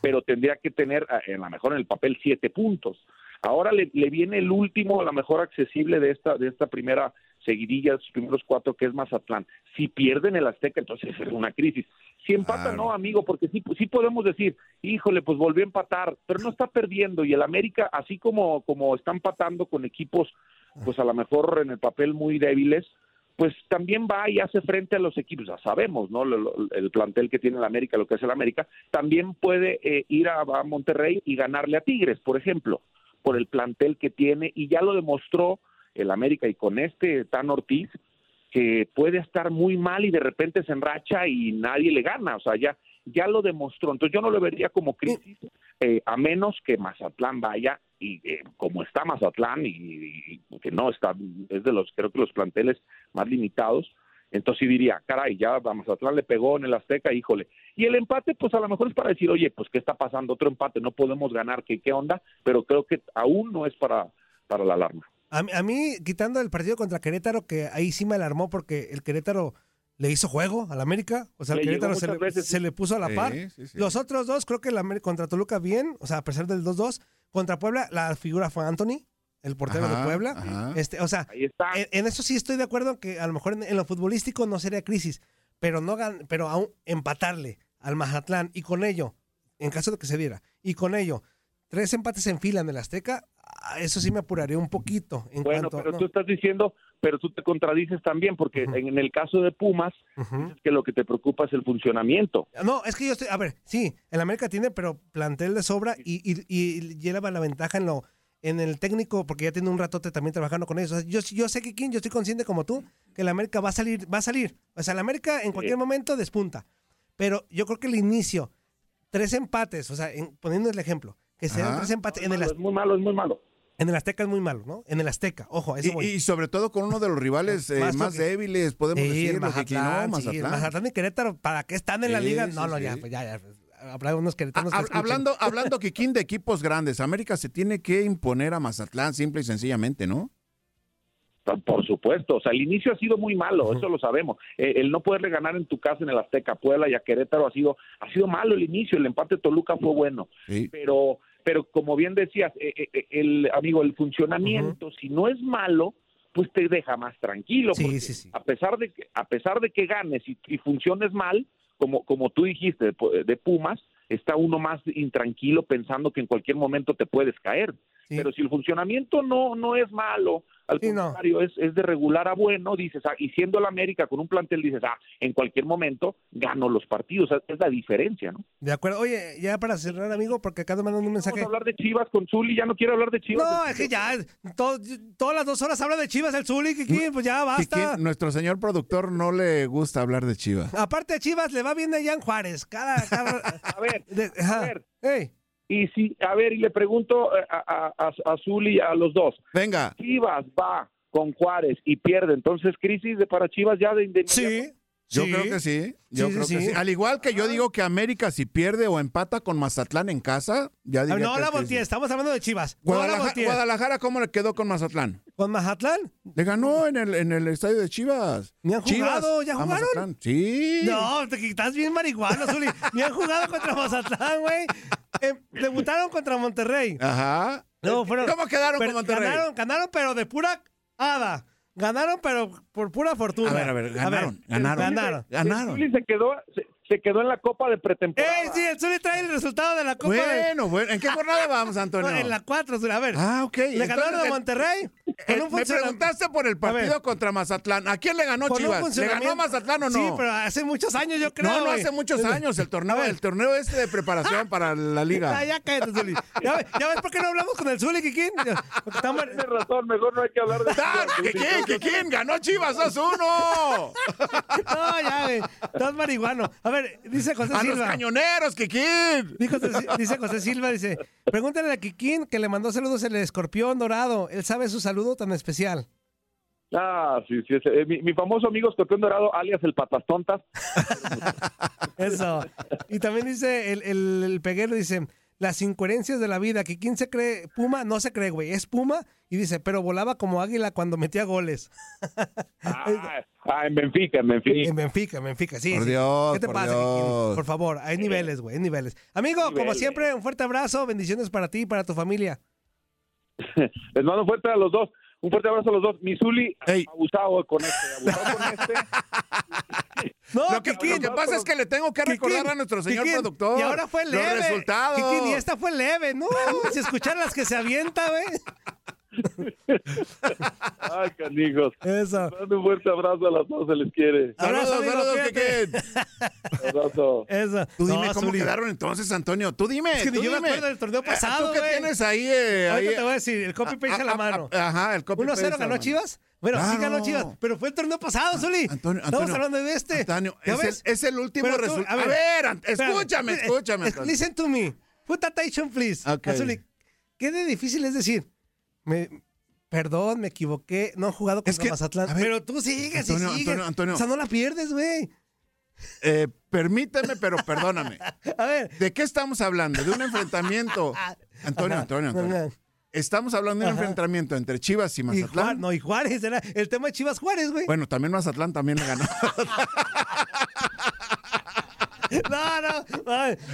Pero tendría que tener, a en la mejor en el papel, siete puntos. Ahora le, le viene el último, a la mejor accesible de esta, de esta primera seguidilla, sus primeros cuatro, que es Mazatlán. Si pierden el Azteca, entonces es una crisis. Si empata, no, amigo, porque sí, sí podemos decir, híjole, pues volvió a empatar, pero no está perdiendo. Y el América, así como, como está empatando con equipos, pues a lo mejor en el papel muy débiles, pues también va y hace frente a los equipos, ya sabemos, ¿no? Lo- lo- el plantel que tiene el América, lo que es el América, también puede eh, ir a, a Monterrey y ganarle a Tigres, por ejemplo, por el plantel que tiene, y ya lo demostró el América y con este Tan Ortiz, que puede estar muy mal y de repente se enracha y nadie le gana, o sea, ya, ya lo demostró. Entonces yo no lo vería como crisis, eh, a menos que Mazatlán vaya y eh, como está Mazatlán y, que no está, es de los, creo que los planteles más limitados, entonces sí diría, caray, ya Mazatlán le pegó en el Azteca, híjole. Y el empate, pues a lo mejor es para decir, oye, pues qué está pasando, otro empate, no podemos ganar, ¿qué, qué onda? Pero creo que aún no es para, para la alarma. A, mí- a mí, quitando el partido contra Querétaro, que ahí sí me alarmó porque el Querétaro le hizo juego al América. O sea, el Le Querétaro se le, veces, se le puso a la Sí, par. sí, sí. Los otros dos, creo que el América contra Toluca bien, o sea, a pesar del 2-2. Contra Puebla, la figura fue Anthony, el portero Ajá, de Puebla. ajá. Este, o sea, En, en eso sí estoy de acuerdo que a lo mejor en, en lo futbolístico no sería crisis, pero no gan- pero aún empatarle al Mazatlán y con ello, en caso de que se diera, y con ello, tres empates en fila en el Azteca, eso sí me apuraría un poquito. En Bueno, cuanto, pero no. tú estás diciendo, pero tú te contradices también, porque en el caso de Pumas, dices que lo que te preocupa es el funcionamiento. No, es que yo estoy, a ver, sí, el América tiene, pero plantel de sobra y, y, y lleva la ventaja en lo en el técnico, porque ya tiene un ratote también trabajando con ellos. O sea, yo, yo sé que quién, yo estoy consciente como tú, que el América va a salir, va a salir. O sea, el América en cualquier momento despunta. Pero yo creo que el inicio, tres empates, o sea, en- poniendo el ejemplo, que sean Ajá. tres empates en el Es muy malo, es muy malo. En el Azteca es muy malo, ¿no? En el Azteca, ojo, eso Y, voy. y sobre todo con uno de los rivales [LAUGHS] eh, Más más, porque- débiles, podemos Sí, decir. Mazatlán, sí, el Mazatlán y Querétaro, ¿para qué están en la Sí, liga? No, no, sí. ya, pues ya, ya. pues, Habrá unos queretanos que hablando, [LAUGHS] hablando, Kikín, de equipos grandes, América se tiene que imponer a Mazatlán, simple y sencillamente, ¿no? Por supuesto, o sea, el inicio ha sido muy malo, eso lo sabemos. Eh, el no poderle ganar en tu casa en el Azteca, Puebla y a Querétaro ha sido ha sido malo el inicio, el empate de Toluca fue bueno, pero pero como bien decías, eh, eh, eh, el amigo, el funcionamiento, si no es malo, pues te deja más tranquilo, porque a pesar de que a pesar de que ganes y, y funciones mal, como como tú dijiste de, de Pumas, está uno más intranquilo pensando que en cualquier momento te puedes caer. Pero si el funcionamiento no no es malo, al contrario, es, es de regular a bueno, dices, ah, y siendo la América con un plantel, dices, ah, en cualquier momento gano los partidos, es- la diferencia, ¿no? De acuerdo. Oye, ya para cerrar, amigo, porque acá me mandan un mensaje. Vamos a hablar de Chivas con Zuli, ya no quiero hablar de Chivas. No, es que ya, to- todas las dos horas habla de Chivas el Zuli, Kikín, pues ya basta. Kikín, nuestro señor productor no le gusta hablar de Chivas. Aparte de Chivas, le va bien allá en Juárez. Cada, cada- [LAUGHS] a ver, a ver. Y si, a ver, y le pregunto eh, a, a, a, a Zuli, a los dos. Venga. Chivas va con Juárez y pierde, entonces crisis de para Chivas ya de inmediato. Sí. Yo Sí. creo que sí. Yo Sí, creo sí, que sí. Al igual que yo digo que América si pierde o empata con Mazatlán en casa, ya diría no que la volteé, estamos hablando de Chivas. No la Guadalajara, ¿cómo le quedó con Mazatlán? ¿Con Mazatlán? Le ganó en el, en el estadio de Chivas. ¿Ni han Chivas jugado? ¿Ya jugaron? Sí. No, te quitas bien marihuana, Zuli. Ni han jugado contra Mazatlán, güey. Eh, debutaron contra Monterrey. Ajá. No, fueron- ¿Cómo quedaron pero con Monterrey? Ganaron, ganaron, pero de pura hada. Ganaron, pero por pura fortuna. A ver, a ver, ganaron, ganaron. Ganaron. Ganaron. Zuli se quedó, se, se quedó en la Copa de pretemporada. ¡Eh, sí! El Zuli trae el resultado de la Copa de- Bueno, bueno. ¿En qué jornada vamos, Antonio? [LAUGHS] En la 4, a ver. Ah, ok. Le ganaron a el- Monterrey. con Eh, un me preguntaste por el partido contra Mazatlán. ¿A quién le ganó Chivas? ¿Le ganó a Mazatlán o no? Sí, pero hace muchos años yo creo. no, no hace muchos [LAUGHS] años. El torneo, el torneo este de preparación [LAUGHS] para la liga. Ah, ya cállate, Zuli. ¿Ya, ves- ya ves por qué no hablamos con el Zuli, Kikín? Porque estamos- Tienes razón, mejor no hay que hablar de ¡Ah, ¿Que quién? ¿Que quién? ¡Ganó Chivas 2-1! No, ya, güey. Estás marihuano. A ver, dice José ¡A los Silva. cañoneros, José- dice José Silva, dice, pregúntale a Kikín que le mandó saludos el escorpión dorado. Él sabe su saludo tan especial. Ah, sí, sí. ese- eh, mi, mi famoso amigo Escorpión Dorado, alias el Patas Tontas. [LAUGHS] Eso. Y también dice el, el, el peguero, dice, las incoherencias de la vida. Kikín se cree Puma, no se cree, güey. Es Puma. Y dice, pero volaba como águila cuando metía goles. Ah, [LAUGHS] ah, en Benfica, en Benfica. En Benfica, en Benfica, sí. Por sí. Dios, ¿Qué te por pasa, Dios. Por favor, hay niveles, güey, hay niveles. Amigo, como siempre, un fuerte abrazo, bendiciones para ti y para tu familia. [LAUGHS] Les mando un fuerte a los dos. Un fuerte abrazo a los dos. Mi Zuli, Ey. abusado con este, abusado con este. [LAUGHS] No, Lo que, lo Kikín, que pasa es que le tengo que recordar a nuestro señor Kikín, productor Y ahora fue leve. los resultados. Kikín, y esta fue leve. No, [LAUGHS] si escuchar las que se avienta, güey. [LAUGHS] Ay, canijos. Eso. Les mando un fuerte abrazo a los dos, se les quiere. Abrazo, cuídate. Kikín. Abrazo. Eso. Tú dime No, cómo Zuli. quedaron entonces, Antonio. Tú dime. Es que tú yo me acuerdo del torneo Eh, pasado, ¿Tú qué tienes ahí? eh, Ahorita ahí? te voy a decir, el copy paste a la Ah, mano. ah, Ajá, el copy 1-0 paste a la ganó mano. Chivas. Bueno, sí ganó Chivas, pero fue el torneo pasado, Zuli. Antonio, Estamos hablando de este. Antonio, ¿Ya es el, ves? es el último resultado. a A ver, escúchame, Eh, escúchame. eh. Listen to me. Put attention, please. Ok. Azuli, ¿qué de difícil es decir? Me, perdón, me equivoqué. No he jugado contra Es que, Mazatlán. ver, pero tú sigues Antonio, y sigues. Antonio, Antonio. O sea, no la pierdes, güey. Eh, permíteme, pero perdóname. [LAUGHS] A ver. ¿De qué estamos hablando? ¿De un enfrentamiento? [LAUGHS] Antonio, Ajá. Antonio, Antonio. Ajá. Estamos hablando de un Ajá. enfrentamiento entre Chivas y Y Juárez, Mazatlán. no, y Juárez era el tema de Chivas Juárez, güey. Bueno, también Mazatlán también le ganó. [LAUGHS] No, no.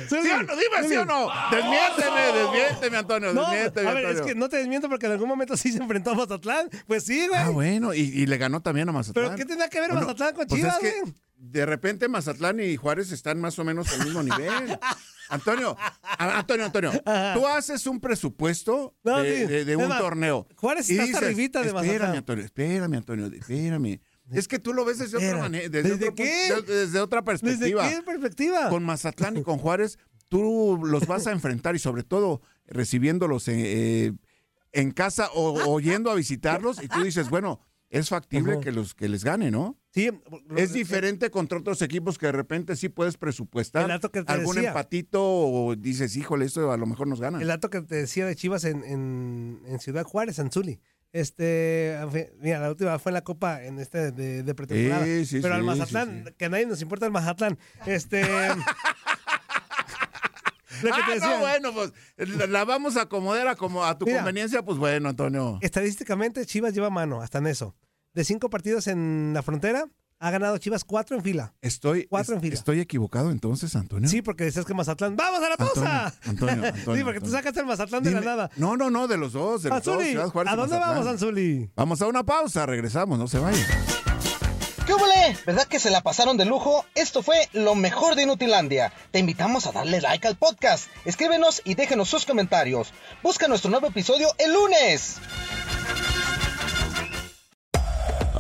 Zuli, ¿Sí o no? Dime sí o no. Desmiénteme, desmiénteme, Antonio. No, desmiénteme, a ver, es que no te desmiento porque en algún momento sí se enfrentó a Mazatlán. Pues sí, güey. Ah, bueno, y, y le ganó también a Mazatlán. ¿Pero qué tendrá que ver Bueno, Mazatlán con pues Chivas, es que de repente Mazatlán y Juárez están más o menos al mismo nivel. [LAUGHS] Antonio, Antonio, Antonio, tú haces un presupuesto No, de, sí. de- de Es un torneo. Juárez está arribita de Espérame, Mazatlán". Antonio, espérame, Antonio, espérame. Es que tú lo ves desde otra manera, desde, ¿desde otro qué? punto- de- desde otra ¿Desde perspectiva. qué perspectiva? Con Mazatlán y con [LAUGHS] Juárez, tú los vas a enfrentar y sobre todo recibiéndolos eh, eh, en casa o, o yendo a visitarlos y tú dices, bueno, es factible Ajá. que los que les gane, ¿no? Sí, Es diferente contra otros equipos que de repente sí puedes presupuestar algún decía. empatito o dices, híjole, esto a lo mejor nos gana. El dato que te decía de Chivas en, en, en Ciudad Juárez, en Zuli. Este, mira, la última fue en la Copa en este de, de pretemporada. Sí, sí, pero al Mazatlán, que a nadie nos importa el Mazatlán. Este. [LAUGHS] ah, te decía, no, bueno, pues la, la vamos a acomodar a, como a tu Mira. conveniencia, pues bueno, Antonio. Estadísticamente, Chivas lleva mano, hasta en eso. De cinco partidos en la frontera, ha ganado Chivas cuatro en fila. Estoy, Cuatro en fila. estoy equivocado entonces, Antonio. Sí, porque decías que Mazatlán. ¡Vamos a la pausa! Antonio, Antonio, [LAUGHS] Antonio, sí, porque tú sacaste el Mazatlán de la nada. No, no, no, de los dos, de los dos. Anzuli, Ciudad Juárez ¿a dónde Mazatlán. vamos, Anzuli? Vamos a una pausa, regresamos, no se vayan. ¿Qué huele? ¿Verdad que se la pasaron de lujo? Esto fue lo mejor de Inutilandia. Te invitamos a darle like al podcast. Escríbenos y déjenos sus comentarios. Busca nuestro nuevo episodio el lunes.